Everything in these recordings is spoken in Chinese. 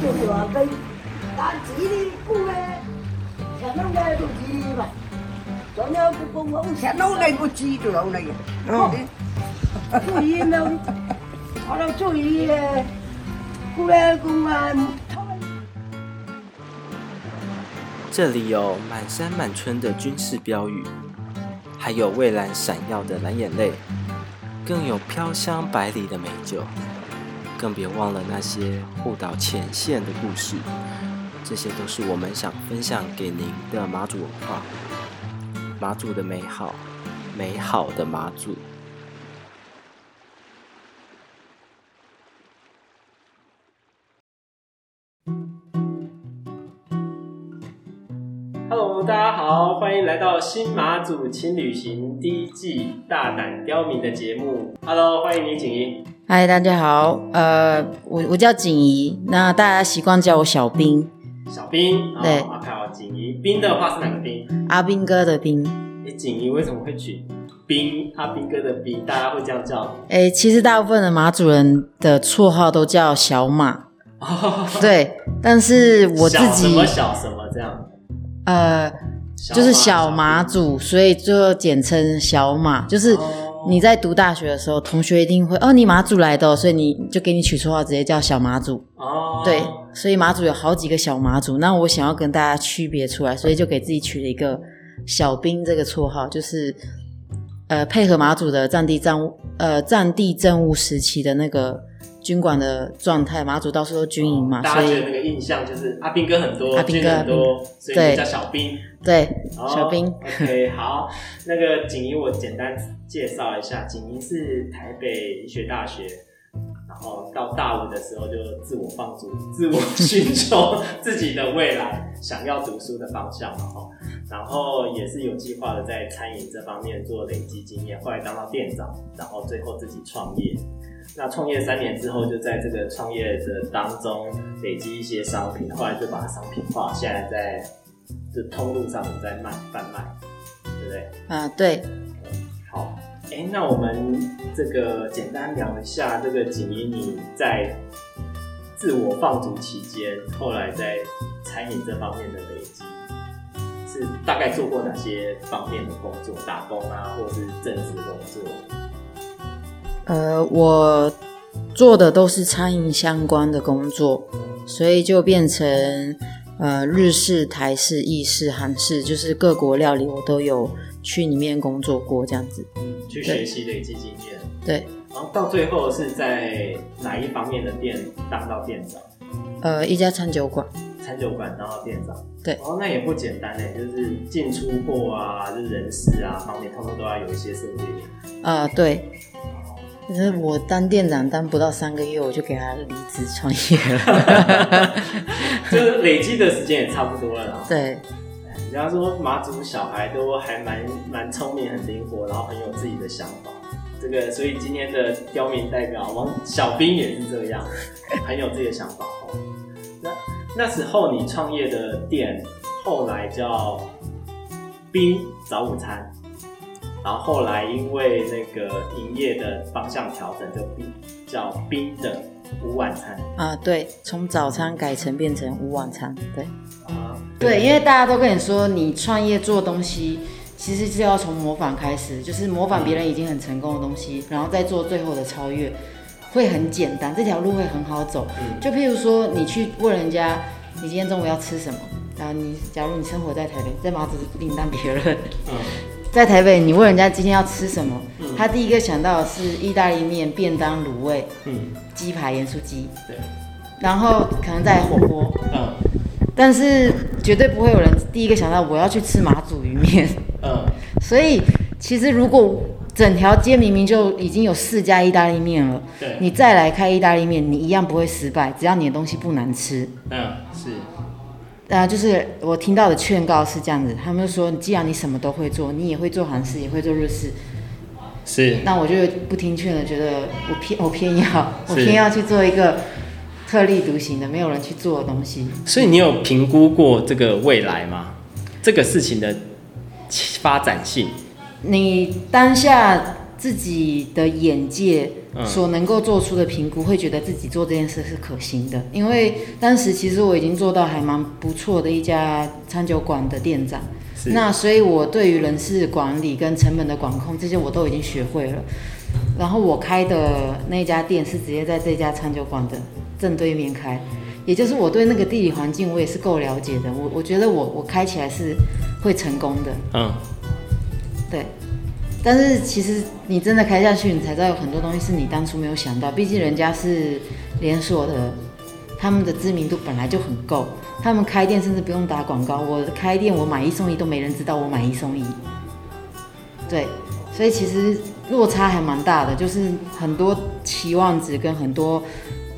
就是话跟但智力不诶，像那个都智力吧，咱要不讲我像老那个记住老那个，哦，注意没有？好了，注意诶，过来公安。这里有满山满村的军事标语，还有蔚蓝闪耀的蓝眼泪，更有飘香百里的美酒，更别忘了那些护岛前线的故事。这些都是我们想分享给您的马祖文化，马祖的美好，美好的马祖。Hello，大家好，欢迎来到新马祖轻旅行第一季大胆刁民的节目。Hello，欢迎你景怡。嗨，大家好，呃，我我叫景怡，那大家习惯叫我小兵。小兵，对哦，看哦，锦怡兵的话是哪个兵？阿兵哥的兵。哎，锦怡为什么会取兵？阿兵哥的兵，大家会这样叫你？诶，其实大部分的马主人的绰号都叫小马，对，但是我自小什己么小什么这样，呃，就是小马马祖，所以就简称小马。就是哦你在读大学的时候，同学一定会哦，你马祖来的哦、所以你就给你取绰号，直接叫小马祖。哦，对，所以马祖有好几个小马祖，那我想要跟大家区别出来，所以就给自己取了一个小兵这个绰号，就是呃配合马祖的战地战务呃战地政务时期的那个军管的状态，马祖到处都军营嘛，大家觉得那个印象就是阿兵哥很多，阿兵哥军人很多，所以对叫小兵。对哦小兵 OK，好，那个锦怡我简单介绍一下，锦怡是台北医学大学。然后到大五的时候就自我放逐，自我寻求自己的未来，想要读书的方向嘛哈。然后也是有计划的在餐饮这方面做累积经验，后来当到店长，然后最后自己创业。那创业三年之后，就在这个创业的当中累积一些商品，后来就把它商品化，现在在这通路上有在卖贩卖，对不对？啊、对，好，哎，那我们这个简单聊一下这个锦怡你在自我放逐期间，后来在餐饮这方面的累积，是大概做过哪些方面的工作？打工啊，或是正职工作？呃，我做的都是餐饮相关的工作，所以就变成呃日式、台式、意式、韩式，就是各国料理我都有去里面工作过这样子。去对学习累积经验，对，然后到最后是在哪一方面的店当到店长？呃，一家餐酒馆，餐酒馆当到店长，对哦，那也不简单呢，就是进出货啊，就是人事啊方面，通通都要有一些涉猎。呃，对。可是我当店长当不到三个月，我就给他离职创业了。就是累积的时间也差不多了啦。对，人家说马祖小孩都还蛮蛮聪明、很灵活，然后很有自己的想法。这个，所以今天的刁民代表王小兵也是这样，很有自己的想法哦。那那时候你创业的店后来叫冰早午餐，然后后来因为那个营业的方向调整，就兵叫冰的午晚餐啊、对，从早餐改成变成午晚餐。对，啊。对，因为大家都跟你说，你创业做东西，其实是要从模仿开始，就是模仿别人已经很成功的东西，然后再做最后的超越，会很简单，这条路会很好走。嗯。就譬如说，你去问人家，你今天中午要吃什么？然后你，假如你生活在台北，在马祖另当别论，嗯。在台北，你问人家今天要吃什么，嗯。他第一个想到的是意大利面、便当、卤味、嗯，鸡排、盐酥鸡，对，然后可能再来火锅，嗯。但是绝对不会有人第一个想到我要去吃马祖鱼面。嗯所以其实如果整条街明明就已经有四家意大利面了，对，你再来开意大利面，你一样不会失败，只要你的东西不难吃。嗯是。啊、就是我听到的劝告是这样子，他们就说，既然你什么都会做，你也会做韩式，也会做日式，是那我就不听劝了，觉得我偏我偏要，我偏要去做一个特立独行的，没有人去做的东西。所以你有评估过这个未来吗？这个事情的发展性？你当下自己的眼界嗯所能够做出的评估，会觉得自己做这件事是可行的。因为当时其实我已经做到还蛮不错的一家餐酒馆的店长，那所以我对于人事管理跟成本的管控这些我都已经学会了。然后我开的那家店是直接在这家餐酒馆的正对面开，也就是我对那个地理环境我也是够了解的。我我觉得我我开起来是会成功的。嗯，对，但是其实你真的开下去，你才知道有很多东西是你当初没有想到。毕竟人家是连锁的，他们的知名度本来就很够，他们开店甚至不用打广告。我开店，我买一送一都没人知道我买一送一。对，所以其实落差还蛮大的，就是很多期望值跟很多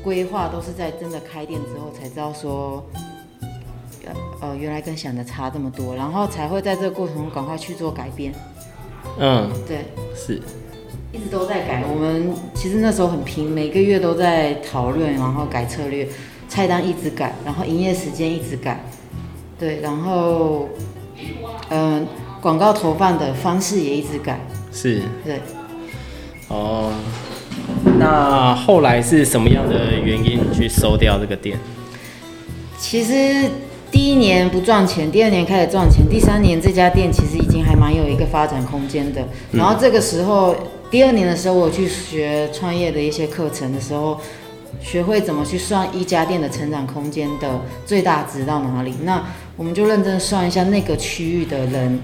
规划都是在真的开店之后才知道说。呃呃，原来跟想的差这么多，然后才会在这个过程中赶快去做改变。嗯，对，是，一直都在改。我们其实那时候很拼，每个月都在讨论，然后改策略，菜单一直改，然后营业时间一直改。对，然后嗯、广告投放的方式也一直改。是，对，哦。那后来是什么样的原因去收掉这个店？其实第一年不赚钱，第二年开始赚钱，第三年这家店其实已经还蛮有一个发展空间的。然后这个时候，第二年的时候，我去学创业的一些课程的时候，学会怎么去算一家店的成长空间的最大值到哪里。那我们就认真算一下那个区域的人，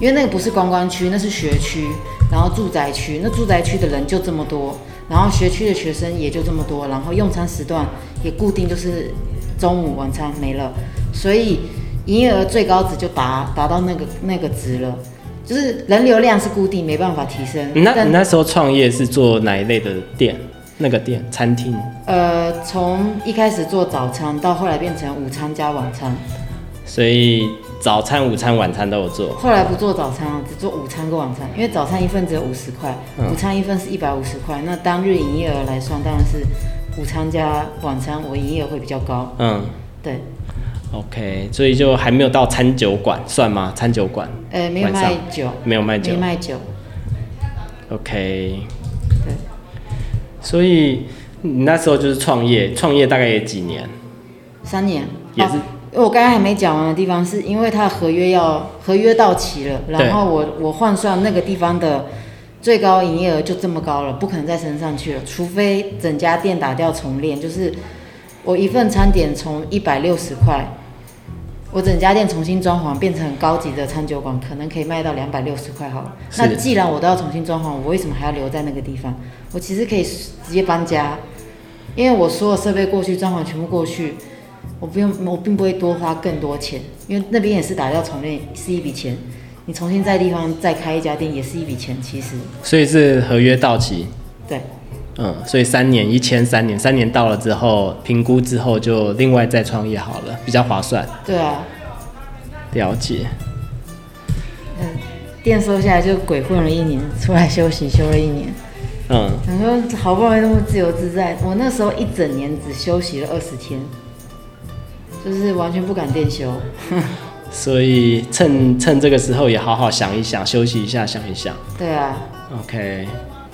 因为那个不是观光区，那是学区，然后住宅区，那住宅区的人就这么多，然后学区的学生也就这么多，然后用餐时段也固定就是中午晚餐没了，所以营业额最高值就达达到那个那个值了，就是人流量是固定，没办法提升。你那你那时候创业是做哪一类的店？那个店餐厅呃，从一开始做早餐，到后来变成午餐加晚餐，所以早餐、午餐、晚餐都有做。后来不做早餐了，只做午餐跟晚餐，因为早餐一份只有五十块，嗯。午餐一份是一百五十块，那当日营业额来算，当然是午餐加晚餐，我营业额会比较高。嗯。对，，OK，所以就还没有到餐酒馆算吗？餐酒馆呃，没有卖酒，没有卖酒。没。卖酒，OK，对，所以你那时候就是创业，创业大概也几年，三年。也是哦因为我刚刚还没讲完的地方，是因为他的合约要合约到期了，然后我我换算那个地方的最高营业额就这么高了，不可能再升上去了，除非整家店打掉重练，就是我一份餐点从一百六十块，我整家店重新装潢变成很高级的餐酒馆，可能可以卖到两百六十块好了。那既然我都要重新装潢，我为什么还要留在那个地方？我其实可以直接搬家，因为我所有设备过去，装潢全部过去，我不用，我并不会多花更多钱，因为那边也是打掉重练，是一笔钱。你重新在地方再开一家店也是一笔钱，其实所以是合约到期。对嗯，所以三年一签三年，三年到了之后评估之后就另外再创业好了，比较划算。对啊，了解，嗯，店收下来就鬼混了一年，出来休息休了一年。嗯，想说好不容易那么自由自在，我那时候一整年只休息了二十天，就是完全不敢电休。所以趁趁这个时候也好好想一想，休息一下，想一想。对啊，OK，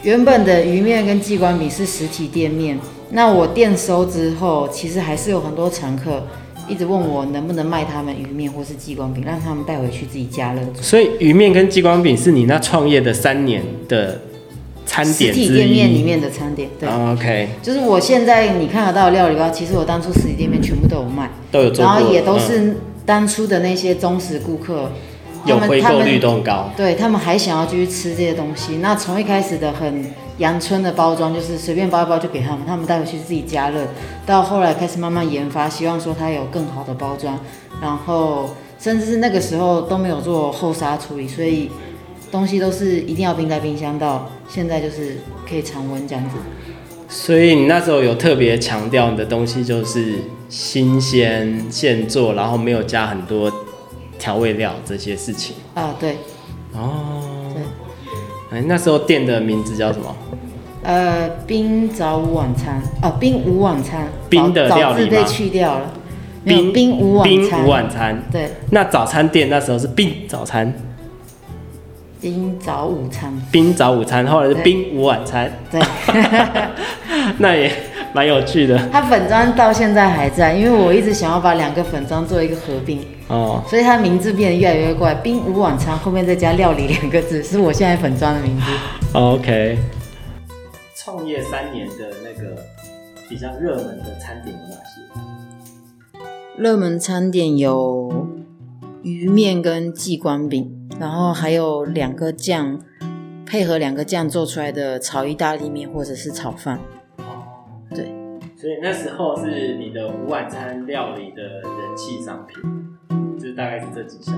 原本的鱼面跟鸡冠饼是实体店面，那我店收之后，其实还是有很多常客一直问我能不能卖他们鱼面或是激光饼，让他们带回去自己加热。所以鱼面跟激光饼是你那创业的三年的餐点实体店面里。面的餐点，对，OK，就是我现在你看得到的料理包，其实我当初实体店面全部都有卖，都有做，然后也都嗯是当初的那些忠实顾客，有回购率都很高。对他们还想要继续吃这些东西。那从一开始的很阳春的包装，就是随便包一包就给他们，他们带回去自己加热，到后来开始慢慢研发，希望说它有更好的包装，然后甚至是那个时候都没有做后杀处理，所以东西都是一定要冰在冰箱，到现在就是可以常温这样子。所以你那时候有特别强调你的东西就是新鲜现做，然后没有加很多调味料这些事情。啊，对，哦，对，哎，那时候店的名字叫什么？呃，冰早午晚餐，哦，冰午晚餐，冰的早料理被去掉了，冰冰午晚餐，冰午晚餐。对。那早餐店那时候是冰早餐，冰早午餐，冰早午餐，后来是冰午晚餐，对，那也蛮有趣的它粉砖到现在还在，因为我一直想要把两个粉砖做一个合并，哦。所以它名字变得越来越怪。冰午晚餐后面再加料理两个字，是我现在粉砖的名字。OK，创业三年的那个比较热门的餐点有哪些？热门餐点有鱼面跟鸡冠饼，然后还有两个酱，配合两个酱做出来的炒意大利面或者是炒饭。哦，对，所以那时候是你的午晚餐料理的人气商品，就是大概是这几项。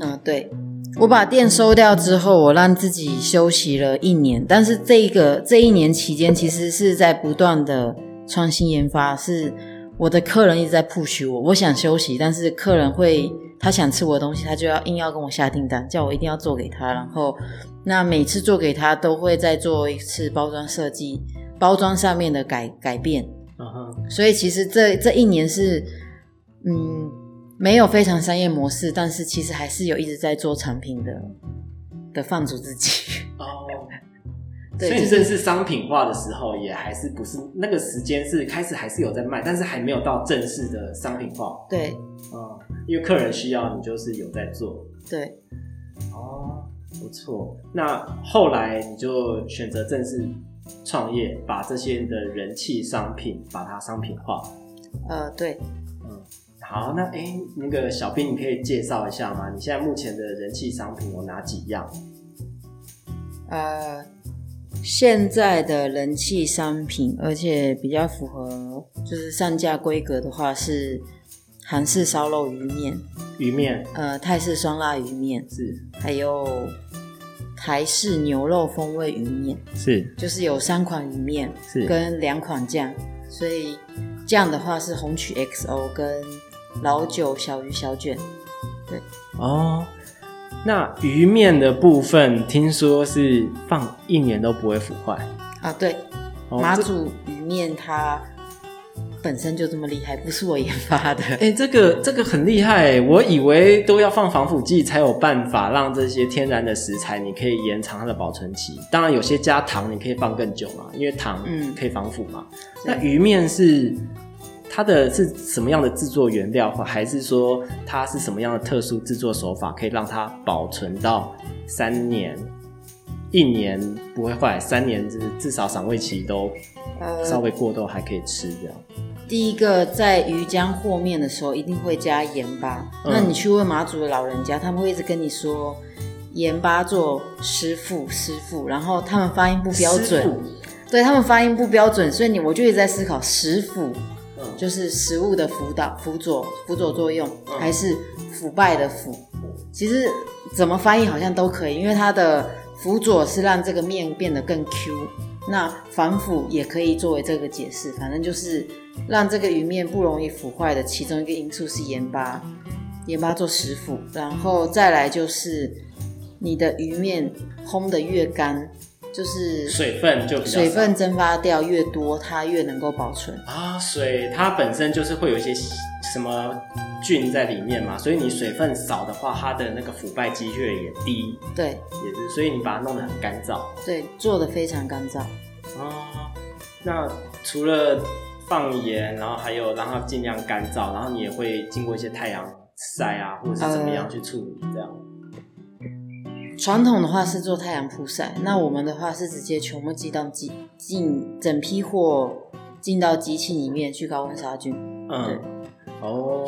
嗯，对。我把店收掉之后，我让自己休息了一年，但是这个这一年期间，其实是在不断的创新研发，是我的客人一直在 push 我。我想休息，但是客人会他想吃我的东西，他就要硬要跟我下订单，叫我一定要做给他。然后那每次做给他，都会再做一次包装设计，包装上面的改改变。所以其实这这一年是，嗯，没有非常商业模式，但是其实还是有一直在做产品的的放逐自己。哦，对所以正式商品化的时候，也还是不是那个时间是开始还是有在卖，但是还没有到正式的商品化。对嗯，因为客人需要，你就是有在做。对，哦，不错。那后来你就选择正式创业，把这些的人气商品把它商品化。呃，对，嗯，好，那哎，那个小兵，你可以介绍一下吗？你现在目前的人气商品有哪几样？呃，现在的人气商品，而且比较符合就是上架规格的话是韩式烧肉鱼面，鱼面呃，泰式酸辣鱼面，是还有台式牛肉风味鱼面。是就是有三款鱼面是跟两款酱，所以酱的话是红曲 XO 跟老酒小鱼小卷。对哦。那鱼面的部分，听说是放一年都不会腐坏。啊，对，马祖鱼面它本身就这么厉害，不是我研发的。哎、这个这个很厉害欸，我以为都要放防腐剂才有办法让这些天然的食材，你可以延长它的保存期。当然，有些加糖你可以放更久嘛，因为糖嗯可以防腐嘛。对那鱼面是它的是什么样的制作原料，或还是说它是什么样的特殊制作手法，可以让它保存到三年？一年不会坏，三年就是至少赏味期都稍呃，微过都还可以吃这样。第一个在鱼浆和面的时候一定会加盐巴，嗯那你去问马祖的老人家，他们会一直跟你说盐巴做师傅师傅，然后他们发音不标准。师傅对他们发音不标准，所以你我就一直在思考食腐嗯就是食物的辅导、辅佐、辅佐作用，嗯还是腐败的腐？其实怎么翻译好像都可以，因为它的辅佐是让这个面变得更 Q，那反腐也可以作为这个解释。反正就是让这个鱼面不容易腐坏的其中一个因素是盐巴，盐巴做食腐，然后再来就是你的鱼面烘得越干，就是水分就比较水分蒸发掉越多，它越能够保存。啊，水它本身就是会有一些什么菌在里面嘛，所以你水分少的话，它的那个腐败机会也低，对也是，所以你把它弄得很干燥。对，做的非常干燥。哦，那除了放盐，然后还有让它尽量干燥，然后你也会经过一些太阳晒啊，或者是怎么样去处理这样。传统的话是做太阳曝晒，那我们的话是直接全部寄到机进整批货进到机器里面去高温杀菌。嗯，哦，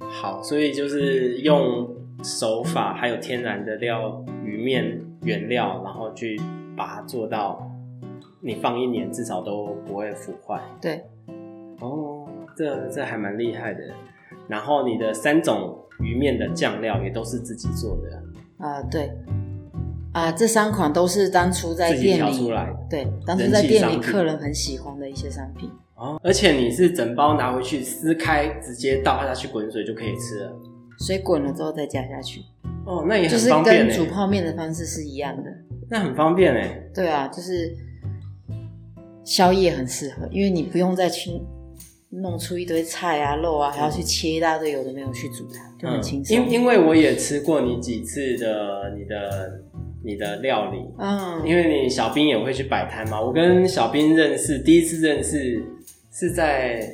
好，所以就是用手法还有天然的料鱼面原料，然后去把它做到你放一年至少都不会腐坏。对，哦，这这还蛮厉害的。然后你的三种鱼面的酱料也都是自己做的，啊、对，啊、这三款都是当初在店里调出来的。对，当初在店里客人很喜欢的一些商品。哦，而且你是整包拿回去撕开，直接倒下去滚水就可以吃了。水滚了之后再加下去，哦，那也很就是方便煮泡面的方式是一样的。那很方便哎。对啊，就是宵夜很适合，因为你不用再去弄出一堆菜啊、肉啊，还要去切一大堆有的没有去煮它，就很轻松。嗯因因为我也吃过你几次的你的你的料理，嗯，因为你小兵也会去摆摊嘛。我跟小兵认识，第一次认识是在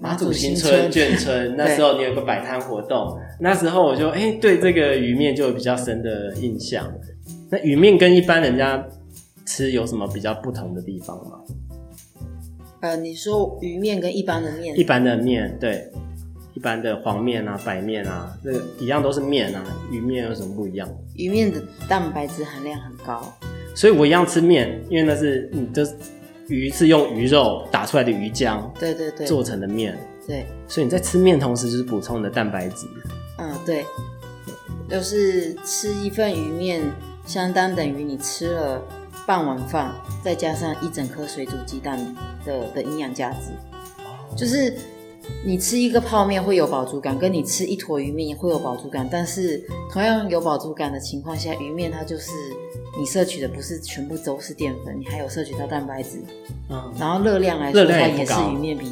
马祖新村眷村，那时候你有个摆摊活动，那时候我就哎、对这个鱼面就有比较深的印象。那鱼面跟一般人家吃有什么比较不同的地方吗？呃，你说鱼面跟一般的面一，般的面对。一般的黄面啊、白面啊，这个一样都是面啊，鱼面有什么不一样？鱼面的蛋白质含量很高，所以我一样吃面，因为那是嗯，就是鱼是用鱼肉打出来的鱼浆对对对，做成的面，对，所以你在吃面同时就是补充你的蛋白质。嗯对，就是吃一份鱼面，相当等于你吃了半碗饭，再加上一整颗水煮鸡蛋的的营养价值，就是。你吃一个泡面会有饱足感，跟你吃一坨鱼面会有饱足感，但是同样有饱足感的情况下，鱼面它就是你摄取的不是全部都是淀粉，你还有摄取到蛋白质，嗯，然后热量来说，它也是鱼面比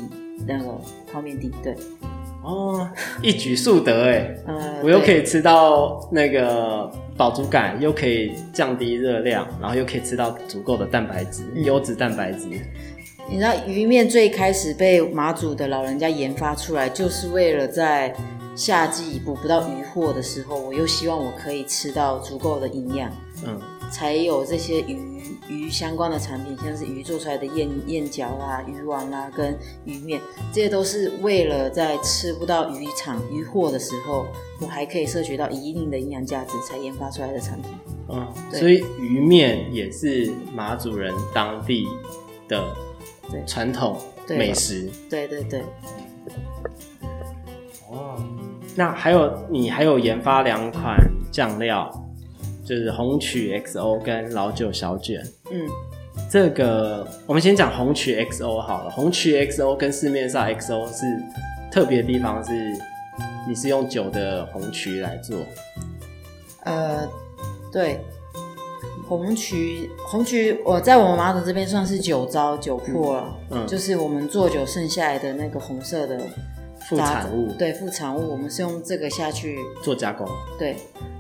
那个泡面低，对，哦，一举数得哎，呃，我又可以，吃到那个饱足感，又可以降低热量，然后又可以吃到足够的蛋白质，嗯。优质蛋白质。你知道鱼面最开始被马祖的老人家研发出来，就是为了在夏季捕不到鱼货的时候，我又希望我可以吃到足够的营养，嗯，才有这些鱼鱼相关的产品，像是鱼做出来的燕燕饺啦、鱼丸啦跟鱼面，这些都是为了在吃不到渔场渔货的时候，我还可以摄取到一定的营养价值才研发出来的产品。嗯，所以鱼面也是马祖人当地的对传统美食。对对对，哦，那还有你还有研发两款酱料，就是红曲 XO 跟老酒小卷。嗯，这个我们先讲红曲 XO 好了。红曲 XO 跟市面上 XO 是特别的地方是，你是用酒的红曲来做。呃，对，红曲红曲，我在我们马祖这边算是酒糟酒粕了，嗯就是我们做酒剩下来的那个红色的副杂产物对副产物，我们是用这个下去做加工。对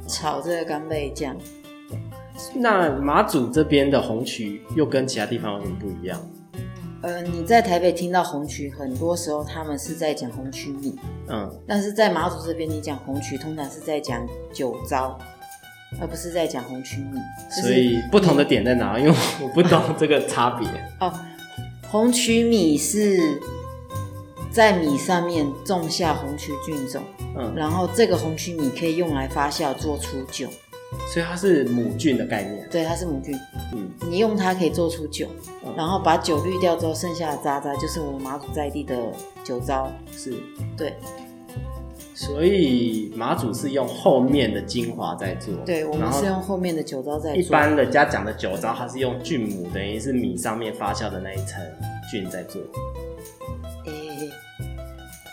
炒这个干贝酱。那马祖这边的红曲又跟其他地方有什么不一样？呃，你在台北听到红曲，很多时候他们是在讲红曲米，嗯，但是在马祖这边，你讲红曲通常是在讲酒糟，而不是在讲红曲米。就是所以不同的点在哪？因为我不懂这个差别。哦，红曲米是在米上面种下红曲菌种，嗯，然后这个红曲米可以用来发酵做出酒。所以它是母菌的概念。对，它是母菌，嗯，你用它可以做出酒，嗯然后把酒滤掉之后，剩下的渣渣就是我们马祖在地的酒糟。是。对，所以马祖是用后面的精华在做，对，我们是用后面的酒糟在做。一般人家讲的酒糟，它是用菌母，等于是米上面发酵的那一层菌在做。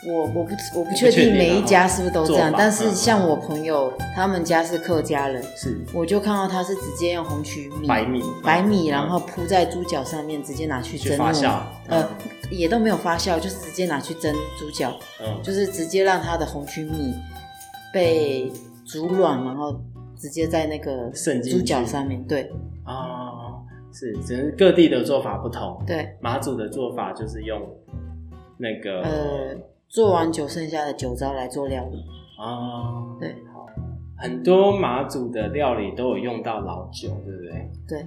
诶、我我不我不不确确定定每一啊家是不是都这样但是嗯像我朋友他们家是客家人，是我就看到他是直接用红曲米、白米，白米，嗯然后铺在猪脚上面，直接拿去蒸发酵，呃，也都没有发酵，就是直接拿去蒸猪脚，嗯，就是直接让它的红曲米被煮软，然后直接在那个猪脚上面，对。哦，是，只是各地的做法不同。对，马祖的做法就是用那个呃，做完酒剩下的酒糟来做料理，哦，对好，很多马祖的料理都有用到老酒，对不对？对，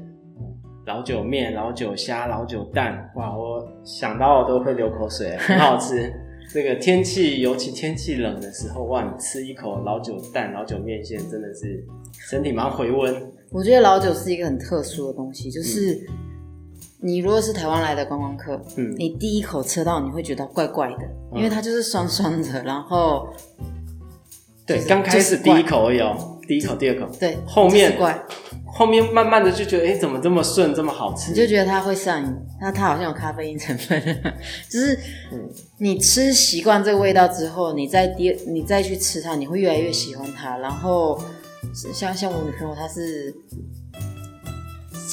老酒面、老酒虾、老酒蛋，哇，我想到我都会流口水，很好吃。这个天气，尤其天气冷的时候，哇，你吃一口老酒蛋、老酒面线，真的是身体蛮回温。我觉得老酒是一个很特殊的东西，就是你如果是台湾来的观光客，嗯，你第一口吃到你会觉得怪怪的，因为它就是酸酸的，然后对，就是刚开始第一口而已哦，第一口、第二口，对，后面怪，后面慢慢的就觉得，哎，怎么这么顺，这么好吃？你就觉得它会上瘾，那它好像有咖啡因成分，就是嗯。你吃习惯这个味道之后，你再第你再去吃它，你会越来越喜欢它。然后像像我女朋友，她是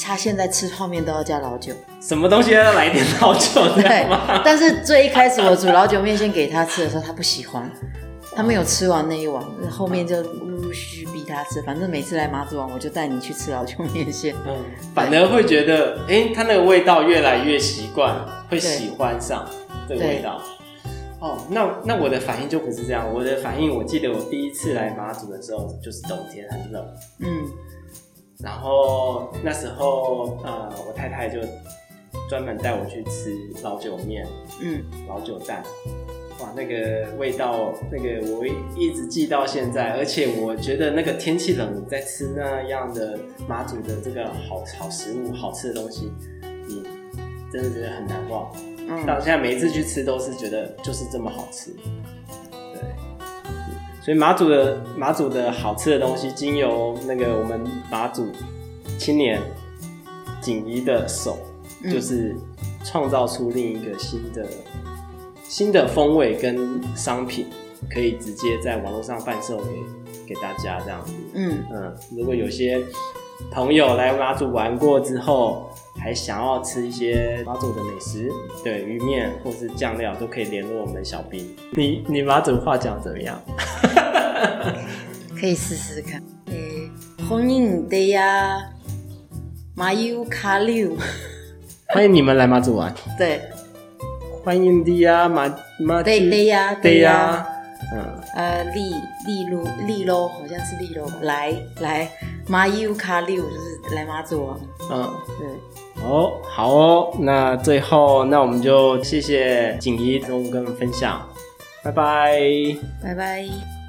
她现在吃泡面都要加老酒，什么东西都要来一点老酒，对吗？。但是最一开始我煮老酒面线给他吃的时候，他不喜欢，他没有吃完那一碗，后面就陆陆续续逼他吃，反正每次来马祖玩，我就带你去吃老酒面线。嗯，反而会觉得，哎、它那个味道越来越习惯，会喜欢上这个味道。哦，那那我的反应就不是这样，我的反应，我记得我第一次来马祖的时候，就是冬天很冷，嗯然后那时候呃，我太太就专门带我去吃老酒面、嗯，老酒蛋。哇，那个味道，那个我一直记到现在，而且我觉得那个天气冷，你在吃那样的马祖的这个好好食物、好吃的东西，你真的觉得很难忘。嗯到现在每一次去吃都是觉得就是这么好吃，所以马祖的马祖的好吃的东西，经由那个我们马祖青年锦怡的手，嗯就是创造出另一个新的新的风味跟商品，可以直接在网络上贩售给给大家这样子。嗯嗯，如果有些朋友来马祖玩过之后，还想要吃一些马祖的美食，对鱼面或是酱料，都可以联络我们小兵。你你马祖话讲怎么样？可以试试看。诶、欢迎的呀马友卡六，欢迎你们来马祖玩，对。欢迎你呀马马对对呀对呀。呀，，嗯，呃，利利路利喽，好像是利喽，来来马友卡六就是来马祖玩，嗯。对，哦，好哦，那最后那我们就谢谢锦怡跟我们分享，拜拜。拜拜。